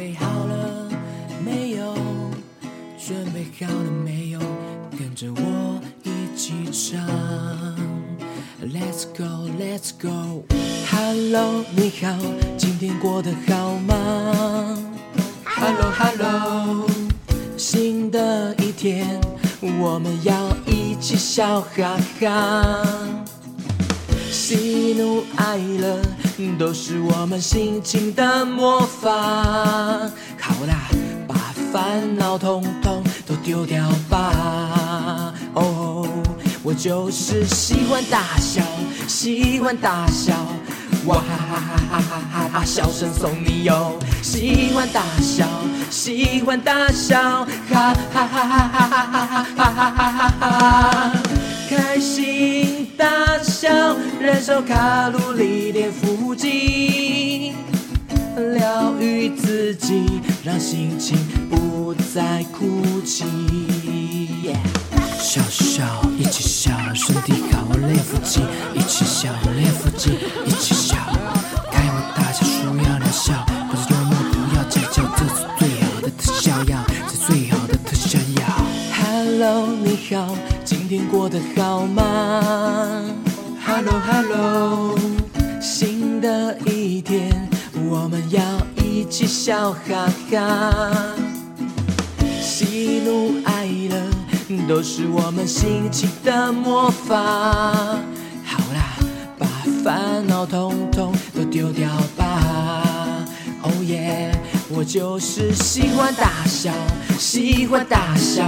准备好了没有？准备好了没有？跟着我一起唱。Let's go, let's go. Hello，你好，今天过得好吗？Hello, hello，新的一天，我们要一起笑哈哈。喜怒哀乐都是我们心情的魔法。好啦，把烦恼统统都丢掉吧。哦，我就是喜欢大笑，喜欢大笑，哇哈哈哈哈哈哈，把笑声送你哟。喜欢大笑，喜欢大笑，哈哈哈哈哈哈哈哈哈哈哈，开心大笑，燃烧卡路里，练腹肌，疗愈自己，让心情不在哭泣。笑笑，一起笑，身体好，练腹肌，一起笑，练腹肌，一起笑，开怀大笑，输要疗效，不是幽默，不要计较，这是最好的特效药，是最好的特效药。Hello，你好，今天过得好吗？Hello，Hello，hello, 新的一天，我们要一起笑哈哈，喜怒哀乐。都是我们心情的魔法。好啦，把烦恼统统都丢掉吧。Oh yeah，我就是喜欢大笑，喜欢大笑，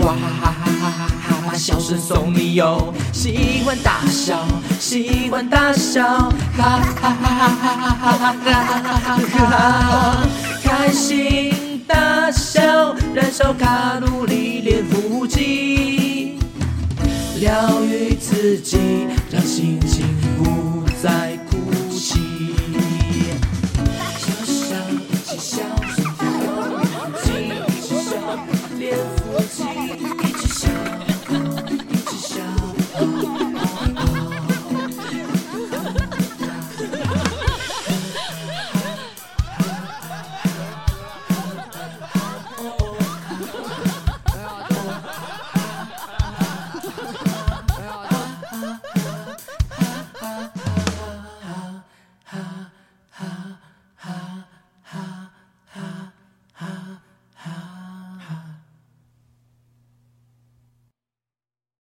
哇哈哈哈哈哈，把笑声送你哟。喜欢大笑，喜欢大笑，哈哈哈哈哈哈哈哈哈，开心。大笑燃烧卡路里练腹肌疗愈自己让心情不再